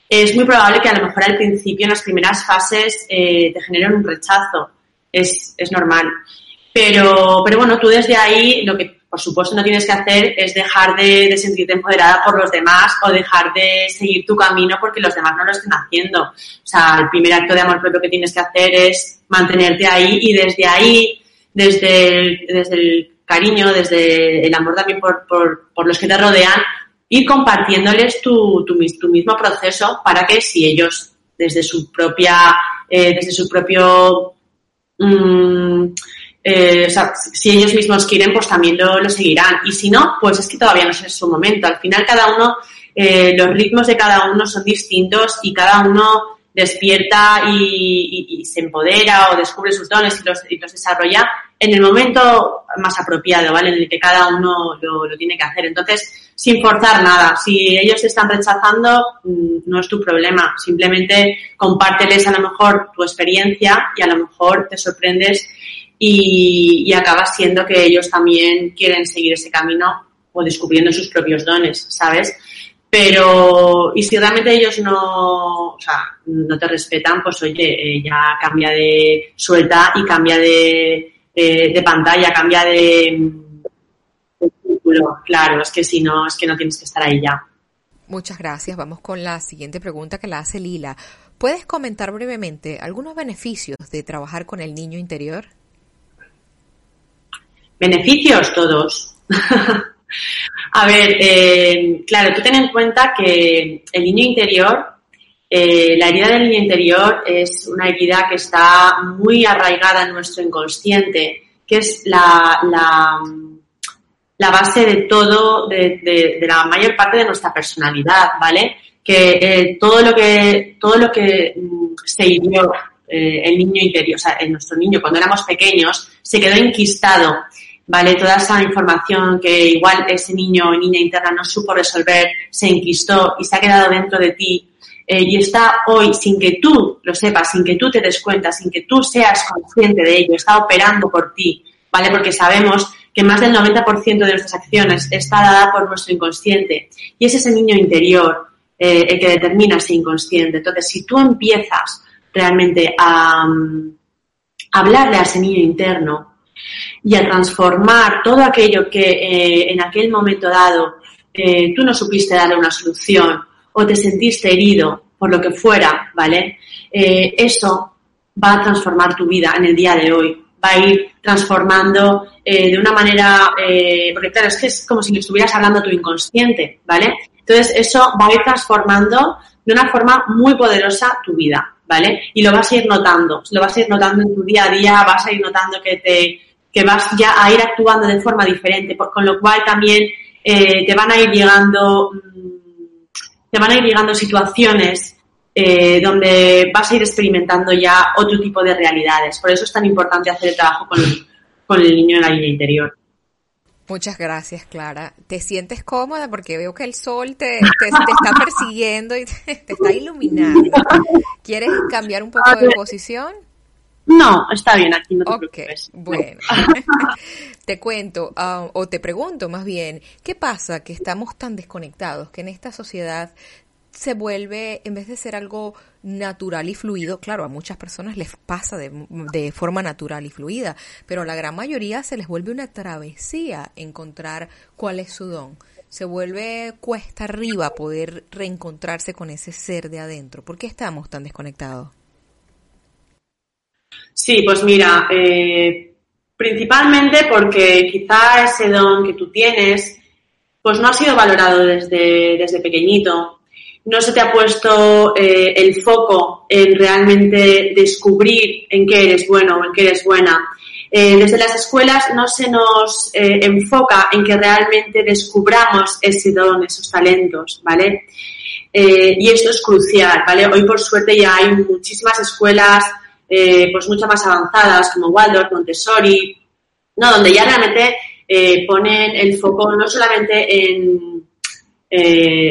es muy probable que a lo mejor al principio, en las primeras fases, eh, te generen un rechazo. Es, es normal. Pero, pero bueno, tú desde ahí lo que por supuesto no tienes que hacer es dejar de, sentirte empoderada por los demás o dejar de seguir tu camino porque los demás no lo estén haciendo. O sea, el primer acto de amor propio que tienes que hacer es mantenerte ahí y desde ahí, desde el, desde el cariño, desde el amor también por, por, por los que te rodean, ir compartiéndoles tu, tu, tu, mismo proceso para que si ellos desde su propia, eh, desde su propio mmm, eh, o sea, si ellos mismos quieren, pues también lo, lo, seguirán. Y si no, pues es que todavía no es su momento. Al final, cada uno, eh, los ritmos de cada uno son distintos y cada uno despierta y, se empodera o descubre sus dones y los, y los, desarrolla en el momento más apropiado, ¿vale? En el que cada uno lo, lo tiene que hacer. Entonces, sin forzar nada. Si ellos te están rechazando, mm, no es tu problema. Simplemente compárteles a lo mejor tu experiencia y a lo mejor te sorprendes y, y acaba siendo que ellos también quieren seguir ese camino o descubriendo sus propios dones, ¿sabes? Pero, y si realmente ellos no, o sea, no te respetan, pues oye, eh, ya cambia de suelta y cambia de, de, pantalla, cambia de, de círculo. Claro, es que si no, es que no tienes que estar ahí ya. Muchas gracias. Vamos con la siguiente pregunta que la hace Lila. ¿Puedes comentar brevemente algunos beneficios de trabajar con el niño interior? Beneficios todos. [LAUGHS] A ver, eh, claro, tú ten en cuenta que el niño interior, eh, la herida del niño interior es una herida que está muy arraigada en nuestro inconsciente, que es la, la, la base de todo, de, de, la mayor parte de nuestra personalidad, ¿vale? Que eh, todo lo que, todo lo que mm, se hirió el niño interior, o sea, en nuestro niño cuando éramos pequeños, se quedó enquistado ¿vale? Toda esa información que igual ese niño o niña interna no supo resolver, se enquistó y se ha quedado dentro de ti eh, y está hoy sin que tú lo sepas, sin que tú te des cuenta, sin que tú seas consciente de ello, está operando por ti, ¿vale? Porque sabemos que más del 90% de nuestras acciones está dada por nuestro inconsciente y es ese niño interior eh, el que determina ese inconsciente. Entonces, si tú empiezas realmente a, um, hablarle a ese niño interno, y a transformar todo aquello que eh, en aquel momento dado eh, tú no supiste darle una solución o te sentiste herido por lo que fuera, ¿vale? Eh, eso va a transformar tu vida en el día de hoy, va a ir transformando de una manera, porque claro, es que es como si le estuvieras hablando a tu inconsciente, ¿vale? Entonces eso va a ir transformando de una forma muy poderosa tu vida, ¿vale? Y lo vas a ir notando, lo vas a ir notando en tu día a día, vas a ir notando que te que vas ya a ir actuando de forma diferente, con lo cual también eh, te van a ir llegando, mm, te van a ir llegando situaciones eh, donde vas a ir experimentando ya otro tipo de realidades. Por eso es tan importante hacer el trabajo con, con el niño en la línea interior. Muchas gracias, Clara. ¿Te sientes cómoda? Porque veo que el sol te, te, te está persiguiendo y te, te, está iluminando. ¿Quieres cambiar un poco de [LAUGHS] posición? No, está bien, aquí no te okay, preocupes. Bueno, [LAUGHS] [LAUGHS] te cuento, uh, o te pregunto más bien, ¿qué pasa que estamos tan desconectados, que en esta sociedad se vuelve, en vez de ser algo natural y fluido, claro, a muchas personas les pasa de, de, forma natural y fluida, pero a la gran mayoría se les vuelve una travesía encontrar cuál es su don. Se vuelve cuesta arriba poder reencontrarse con ese ser de adentro. ¿Por qué estamos tan desconectados? Sí, pues mira, eh, principalmente porque quizá ese don que tú tienes, pues no ha sido valorado desde, desde pequeñito. No se te ha puesto eh, el foco en realmente descubrir en qué eres bueno o en qué eres buena. eh, desde las escuelas no se nos enfoca en que realmente descubramos ese don, esos talentos, ¿vale? Y esto es crucial, ¿vale? Hoy por suerte ya hay muchísimas escuelas pues mucho más avanzadas como Waldorf, Montessori, ¿no? Donde ya realmente ponen el foco no solamente en,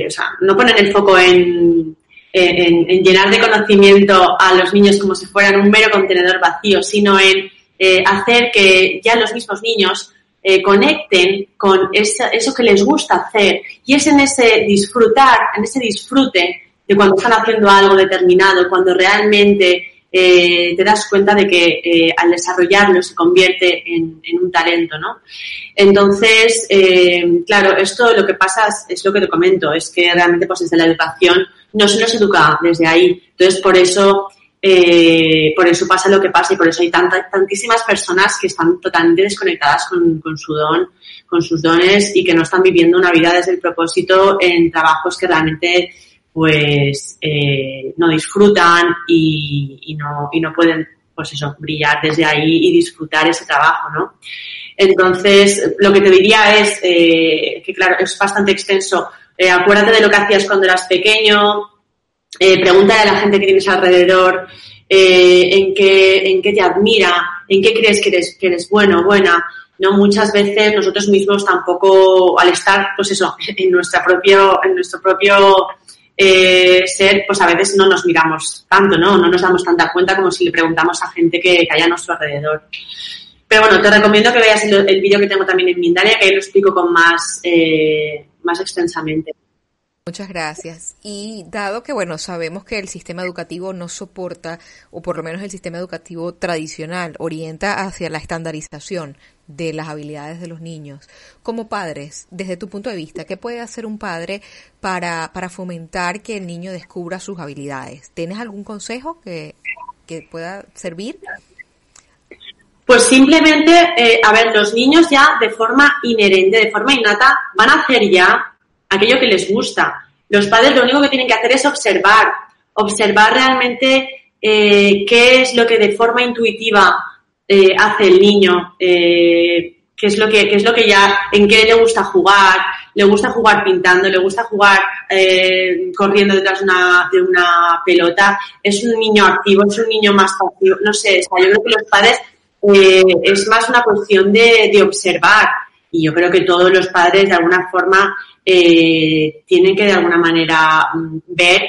o sea, no ponen el foco en, en, llenar de conocimiento a los niños como si fueran un mero contenedor vacío, sino en eh, hacer que ya los mismos niños eh, conecten con eso que les gusta hacer. Y es en ese disfrutar, en ese disfrute de cuando están haciendo algo determinado, cuando realmente eh, te das cuenta de que al desarrollarlo se convierte en, un talento, ¿no? Entonces, claro, esto lo que pasa es, lo que te comento, es que realmente pues desde la educación no se nos educa desde ahí. Entonces, por eso eh, por eso pasa lo que pasa y por eso hay tantísimas personas que están totalmente desconectadas con, su don, con sus dones y que no están viviendo una vida desde el propósito en trabajos que realmente pues eh, no disfrutan y, no, y no pueden pues eso, brillar desde ahí y disfrutar ese trabajo, ¿no? Entonces, lo que te diría es eh, que, claro, es bastante extenso. acuérdate de lo que hacías cuando eras pequeño, eh, pregúntale a la gente que tienes alrededor eh, en, qué, en qué te admira, en qué crees que eres, que eres bueno o buena. No, muchas veces nosotros mismos tampoco, al estar, pues eso, [LAUGHS] en nuestra propio, en nuestro propio eh, ser, pues a veces no nos miramos tanto, ¿no? No nos damos tanta cuenta como si le preguntamos a gente que, que a nuestro alrededor. Pero bueno, te recomiendo que veas el, el vídeo que tengo también en Mindalia, que ahí lo explico con más, eh, más extensamente. Muchas gracias. Y dado que, bueno, sabemos que el sistema educativo no soporta, o por lo menos el sistema educativo tradicional, orienta hacia la estandarización de las habilidades de los niños. Como padres, desde tu punto de vista, ¿qué puede hacer un padre para, para fomentar que el niño descubra sus habilidades? ¿Tienes algún consejo que, que pueda servir? Pues simplemente, eh, a ver, los niños ya de forma inherente, de forma innata, van a hacer ya aquello que les gusta. Los padres lo único que tienen que hacer es observar, observar realmente eh, qué es lo que de forma intuitiva eh, hace el niño, eh, qué es lo que qué es lo que ya en qué le gusta jugar, le gusta jugar pintando, le gusta jugar corriendo detrás de una, pelota, es un niño activo, es un niño más pasivo, no sé, yo creo que los padres es más una cuestión de observar y yo creo que todos los padres de alguna forma eh, tienen que de alguna manera mm, ver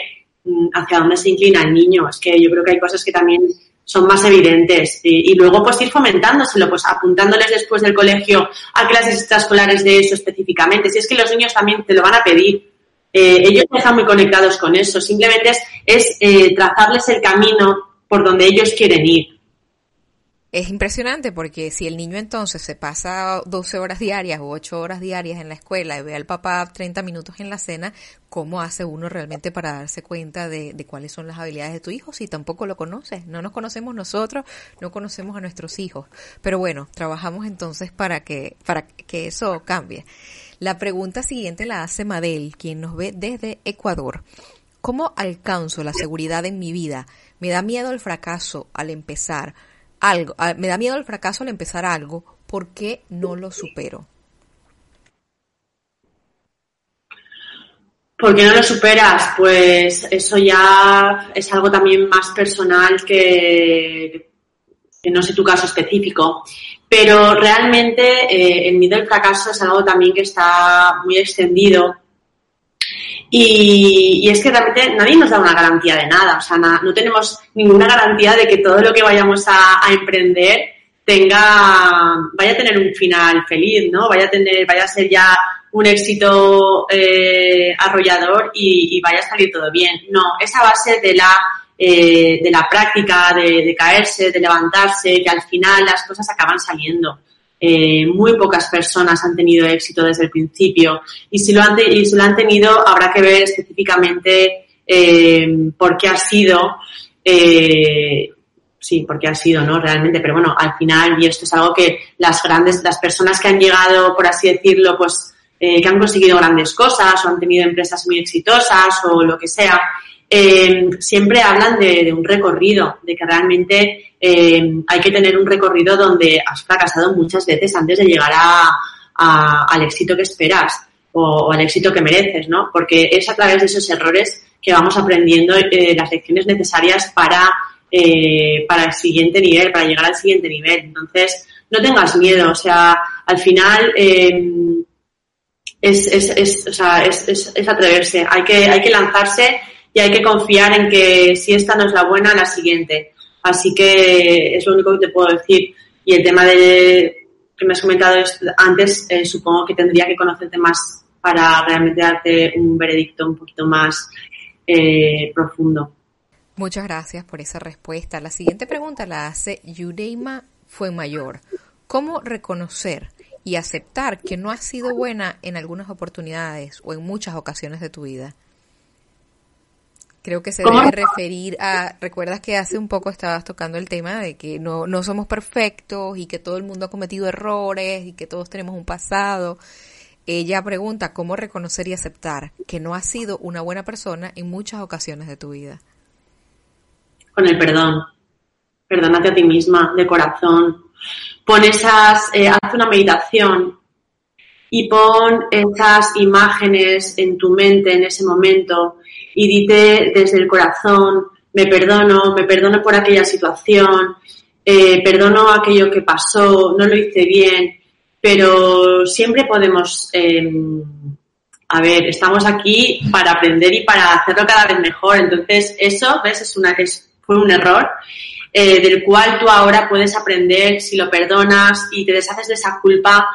mm, hacia dónde se inclina el niño. Es que yo creo que hay cosas que también son más evidentes y, luego pues ir fomentándoselo, pues apuntándoles después del colegio a clases extraescolares de eso específicamente. Si es que los niños también te lo van a pedir. Eh, ellos están muy conectados con eso. Simplemente es, es eh, trazarles el camino por donde ellos quieren ir es impresionante porque si el niño entonces se pasa 12 horas diarias o 8 horas diarias en la escuela y ve al papá 30 minutos en la cena, ¿cómo hace uno realmente para darse cuenta de, cuáles son las habilidades de tu hijo si tampoco lo conoces? No nos conocemos nosotros, no conocemos a nuestros hijos. Pero bueno, trabajamos entonces para que, para que eso cambie. La pregunta siguiente la hace Madel, quien nos ve desde Ecuador. ¿Cómo alcanzo la seguridad en mi vida? Me da miedo el fracaso al empezar algo, me da miedo el fracaso al empezar algo, ¿por qué no lo supero? ¿Por qué no lo superas? Pues eso ya es algo también más personal que, que no sé tu caso específico. Pero realmente eh, el miedo al fracaso es algo también que está muy extendido y, es que realmente nadie nos da una garantía de nada, o sea, no tenemos ninguna garantía de que todo lo que vayamos a, emprender tenga, vaya a tener un final feliz, ¿no? Vaya a tener, vaya a ser ya un éxito eh, arrollador y, vaya a salir todo bien. No, esa base de la, eh, de la práctica, de caerse, de levantarse, que al final las cosas acaban saliendo. Eh, muy pocas personas han tenido éxito desde el principio y si lo han, y si lo han tenido habrá que ver específicamente eh, por qué ha sido, eh, sí, por qué ha sido, ¿no? Realmente, pero bueno, al final, y esto es algo que las grandes, las personas que han llegado, por así decirlo, pues, que han conseguido grandes cosas o han tenido empresas muy exitosas o lo que sea, eh, siempre hablan de, un recorrido, de que realmente eh, hay que tener un recorrido donde has fracasado muchas veces antes de llegar al éxito que esperas o, al éxito que mereces, ¿no? Porque es a través de esos errores que vamos aprendiendo eh, las lecciones necesarias para, para el siguiente nivel, para llegar al siguiente nivel. Entonces, no tengas miedo, o sea, al final es, es, es, o sea, es, atreverse, hay que, hay que lanzarse y hay que confiar en que si esta no es la buena, la siguiente. Así que es lo único que te puedo decir. Y el tema de que me has comentado antes, eh, supongo que tendría que conocerte más para realmente darte un veredicto un poquito más eh, profundo. Muchas gracias por esa respuesta. La siguiente pregunta la hace Yureima mayor. ¿Cómo reconocer y aceptar que no has sido buena en algunas oportunidades o en muchas ocasiones de tu vida? Creo que se debe referir a, recuerdas que hace un poco estabas tocando el tema de que no, no somos perfectos y que todo el mundo ha cometido errores y que todos tenemos un pasado. Ella pregunta cómo reconocer y aceptar que no has sido una buena persona en muchas ocasiones de tu vida. Con el perdón. Perdónate a ti misma, de corazón. Pon esas, eh, haz una meditación y pon esas imágenes en tu mente en ese momento y dite desde el corazón, me perdono, me perdono por aquella situación, eh, perdono aquello que pasó, no lo hice bien, pero siempre podemos, em, a ver, estamos aquí para aprender y para hacerlo cada vez mejor. Entonces, eso, ¿ves? Es una, es, fue un error eh, del cual tú ahora puedes aprender si lo perdonas y te deshaces de esa culpa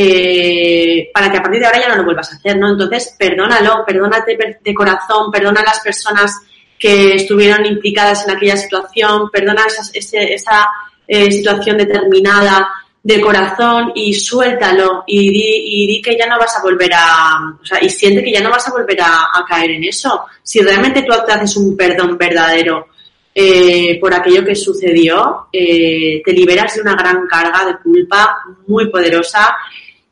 eh, para que a partir de ahora ya no lo vuelvas a hacer, ¿no? Entonces, perdónalo, perdónate de corazón, perdona a las personas que estuvieron implicadas en aquella situación, perdona esa, esa eh, situación determinada de corazón y suéltalo y di, y di, que ya no vas a volver a, o sea, y siente que ya no vas a volver a, caer en eso. Si realmente tú haces un perdón verdadero eh, por aquello que sucedió, te liberas de una gran carga de culpa muy poderosa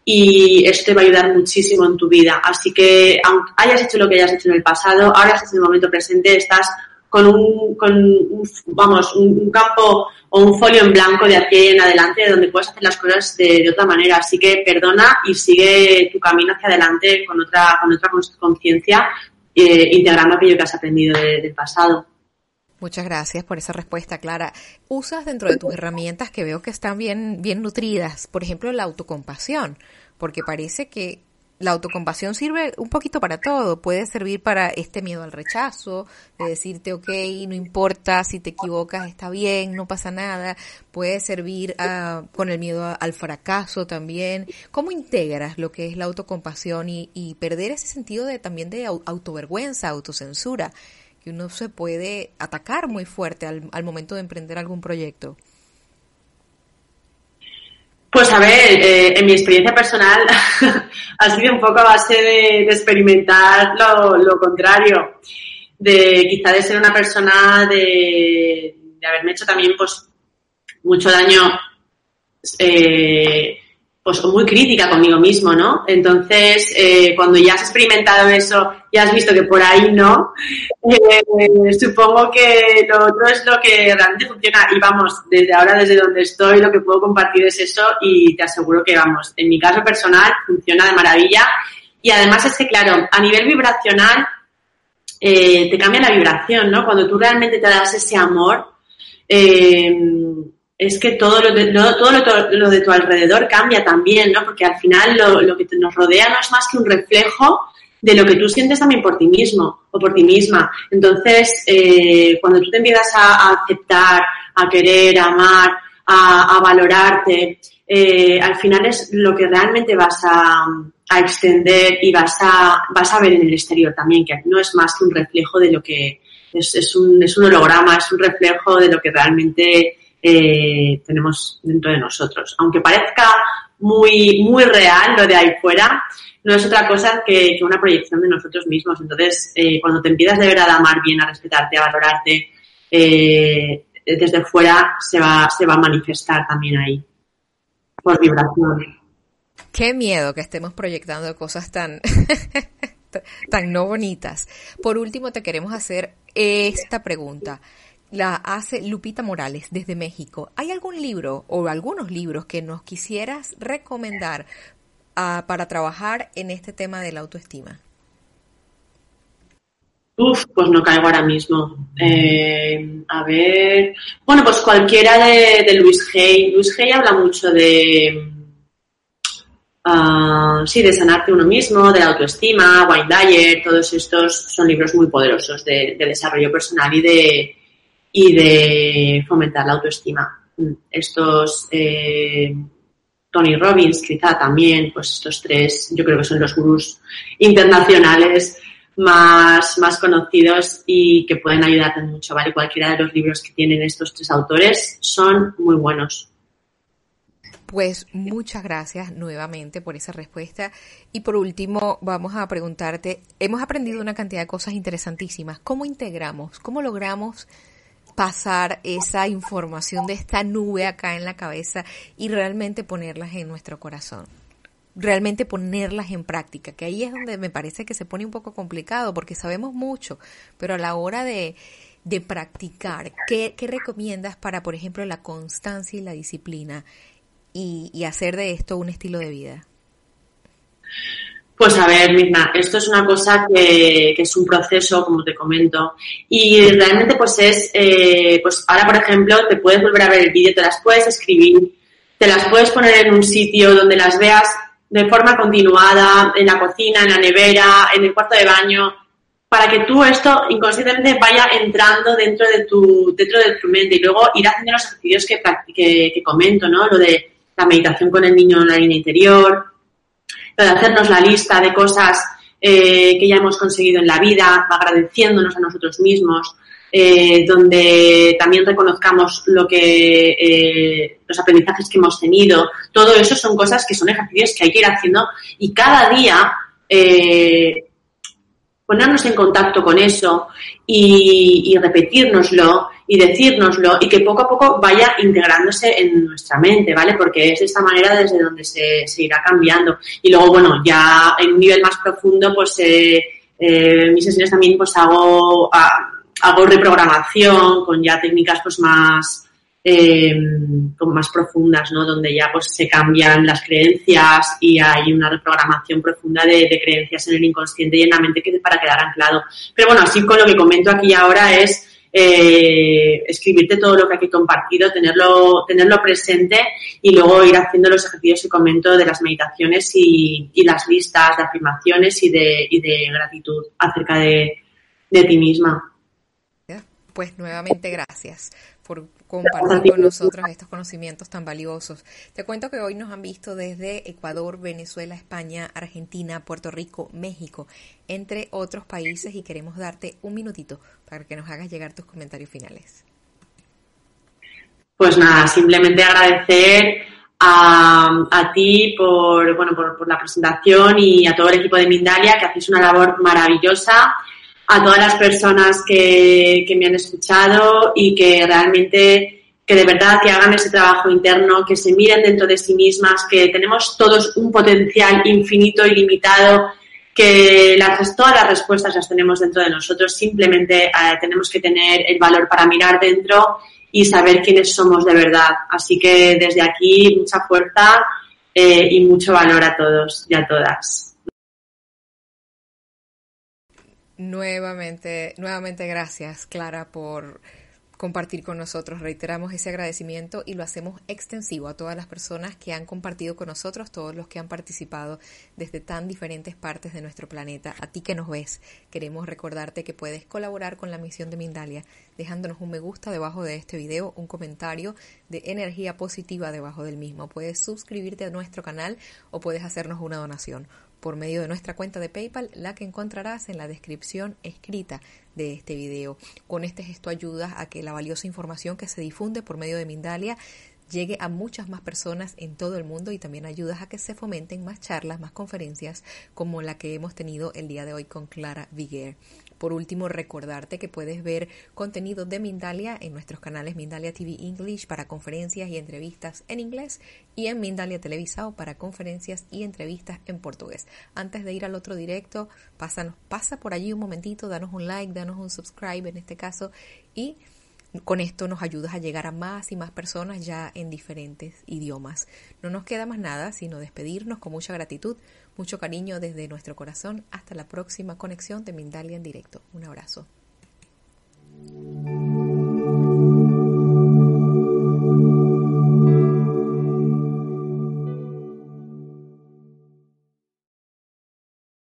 y esto te va a ayudar muchísimo en tu vida. Así que, aunque hayas hecho lo que hayas hecho en el pasado, ahora estás en el momento presente, estás con un, con vamos, un, campo o un folio en blanco de aquí en adelante donde puedes hacer las cosas de, otra manera. Así que perdona y sigue tu camino hacia adelante con otra, con otra conciencia, eh, integrando aquello que has aprendido del pasado. Muchas gracias por esa respuesta, Clara. ¿Usas dentro de tus herramientas que veo que están bien, bien nutridas, por ejemplo, la autocompasión? Porque parece que la autocompasión sirve un poquito para todo. Puede servir para este miedo al rechazo, de decirte, ok, no importa si te equivocas, está bien, no pasa nada. Puede servir ah, con el miedo al fracaso también. ¿Cómo integras lo que es la autocompasión y, y perder ese sentido de también de autovergüenza, autocensura? Que uno se puede atacar muy fuerte al, momento de emprender algún proyecto? Pues a ver, eh, en mi experiencia personal [LAUGHS] ha sido un poco a base de, experimentar lo, lo, contrario, de quizá de ser una persona de, de haberme hecho también pues mucho daño eh, pues muy crítica conmigo mismo, ¿no? Entonces, eh, cuando ya has experimentado eso y has visto que por ahí no, eh, supongo que lo otro es lo que realmente funciona. Y vamos, desde ahora, desde donde estoy, lo que puedo compartir es eso y te aseguro que, vamos, en mi caso personal funciona de maravilla. Y además es que, claro, a nivel vibracional, eh, te cambia la vibración, ¿no? Cuando tú realmente te das ese amor, es que todo lo de, todo lo, de tu alrededor cambia también, ¿no? Porque al final lo, lo que nos rodea no es más que un reflejo de lo que tú sientes también por ti mismo o por ti misma. Entonces, eh, cuando tú te empiezas a, aceptar, a querer, a amar, a, valorarte, eh, al final es lo que realmente vas a, a, extender y vas a, vas a ver en el exterior también, que no es más que un reflejo de lo que es, es, un, es un holograma, es un reflejo de lo que realmente eh, tenemos dentro de nosotros. Aunque parezca muy, muy real lo de ahí fuera, no es otra cosa que, una proyección de nosotros mismos. Entonces, eh, cuando te empiezas de verdad a amar bien, a respetarte, a valorarte, eh, desde fuera se va, se va a manifestar también ahí, por vibración. Qué miedo que estemos proyectando cosas tan, [LAUGHS] tan no bonitas. Por último, te queremos hacer esta pregunta la hace Lupita Morales desde México. ¿Hay algún libro o algunos libros que nos quisieras recomendar ah, para trabajar en este tema de la autoestima? Uf, pues no caigo ahora mismo. Eh, a ver. Bueno, pues cualquiera de, Luis Hay. Luis Hay habla mucho de. Uh, sí, de sanarte uno mismo, de la autoestima, Wayne Dyer, todos estos son libros muy poderosos de, desarrollo personal y de, y de fomentar la autoestima. Estos, eh, Tony Robbins, quizá también, pues estos tres, yo creo que son los gurús internacionales más, más conocidos y que pueden ayudarte mucho, ¿vale? Cualquiera de los libros que tienen estos tres autores son muy buenos. Pues muchas gracias nuevamente por esa respuesta. Y por último, vamos a preguntarte, hemos aprendido una cantidad de cosas interesantísimas. ¿Cómo integramos? ¿Cómo logramos pasar esa información de esta nube acá en la cabeza y realmente ponerlas en nuestro corazón? realmente ponerlas en práctica, que ahí es donde me parece que se pone un poco complicado, porque sabemos mucho, pero a la hora de, de practicar, ¿qué, ¿qué, recomiendas para, por ejemplo, la constancia y la disciplina y, y hacer de esto un estilo de vida? Pues a ver, Mirna, esto es una cosa que, que, es un proceso, como te comento, y realmente pues es, eh, pues ahora por ejemplo te puedes volver a ver el vídeo, te las puedes escribir, te las puedes poner en un sitio donde las veas de forma continuada, en la cocina, en la nevera, en el cuarto de baño, para que tú esto inconscientemente vaya entrando dentro de tu, dentro de tu mente y luego ir haciendo los ejercicios que, que, que comento, ¿no? Lo de la meditación con el niño en la línea interior, de hacernos la lista de cosas eh, que ya hemos conseguido en la vida, agradeciéndonos a nosotros mismos, eh, donde también reconozcamos lo que eh, los aprendizajes que hemos tenido. Todo eso son cosas que son ejercicios que hay que ir haciendo y cada día ponernos en contacto con eso y, y repetirnoslo y decírnoslo y que poco a poco vaya integrándose en nuestra mente, ¿vale? Porque es de esta manera desde donde se, se irá cambiando. Y luego, bueno, ya en un nivel más profundo, pues eh, eh, mis sesiones también pues hago, ah, hago reprogramación con ya técnicas pues más, eh, como más profundas, ¿no? Donde ya pues se cambian las creencias y hay una reprogramación profunda de, creencias en el inconsciente y en la mente que para quedar anclado. Pero bueno, así con lo que comento aquí ahora es eh, escribirte todo lo que aquí compartido, tenerlo, tenerlo presente y luego ir haciendo los ejercicios que comento de las meditaciones y, y las listas de afirmaciones y de, y de gratitud acerca de, de ti misma. Pues nuevamente gracias por compartir con nosotros estos conocimientos tan valiosos. Te cuento que hoy nos han visto desde Ecuador, Venezuela, España, Argentina, Puerto Rico, México, entre otros países y queremos darte un minutito para que nos hagas llegar tus comentarios finales. Pues nada, simplemente agradecer a, a ti por, bueno, por, por la presentación y a todo el equipo de Mindalia que hacéis una labor maravillosa a todas las personas que, que me han escuchado y que realmente que de verdad que hagan ese trabajo interno, que se miren dentro de sí mismas, que tenemos todos un potencial infinito, y limitado, que todas las respuestas las tenemos dentro de nosotros, simplemente eh, tenemos que tener el valor para mirar dentro y saber quiénes somos de verdad. Así que desde aquí mucha fuerza eh, y mucho valor a todos y a todas. Nuevamente, nuevamente gracias, Clara, por compartir con nosotros. Reiteramos ese agradecimiento y lo hacemos extensivo a todas las personas que han compartido con nosotros, todos los que han participado desde tan diferentes partes de nuestro planeta. A ti que nos ves, queremos recordarte que puedes colaborar con la misión de Mindalia dejándonos un me gusta debajo de este video, un comentario de energía positiva debajo del mismo. Puedes suscribirte a nuestro canal o puedes hacernos una donación por medio de nuestra cuenta de PayPal, la que encontrarás en la descripción escrita de este video. Con este gesto ayudas a que la valiosa información que se difunde por medio de Mindalia llegue a muchas más personas en todo el mundo y también ayudas a que se fomenten más charlas, más conferencias como la que hemos tenido el día de hoy con Clara Viguer. Por último, recordarte que puedes ver contenido de Mindalia en nuestros canales Mindalia TV English para conferencias y entrevistas en inglés y en Mindalia Televisado para conferencias y entrevistas en portugués. Antes de ir al otro directo, pasa por allí un momentito, danos un like, danos un subscribe en este caso y con esto nos ayudas a llegar a más y más personas ya en diferentes idiomas. No nos queda más nada sino despedirnos con mucha gratitud, mucho cariño desde nuestro corazón. Hasta la próxima conexión de Mindalia en directo. Un abrazo.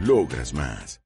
Logras más.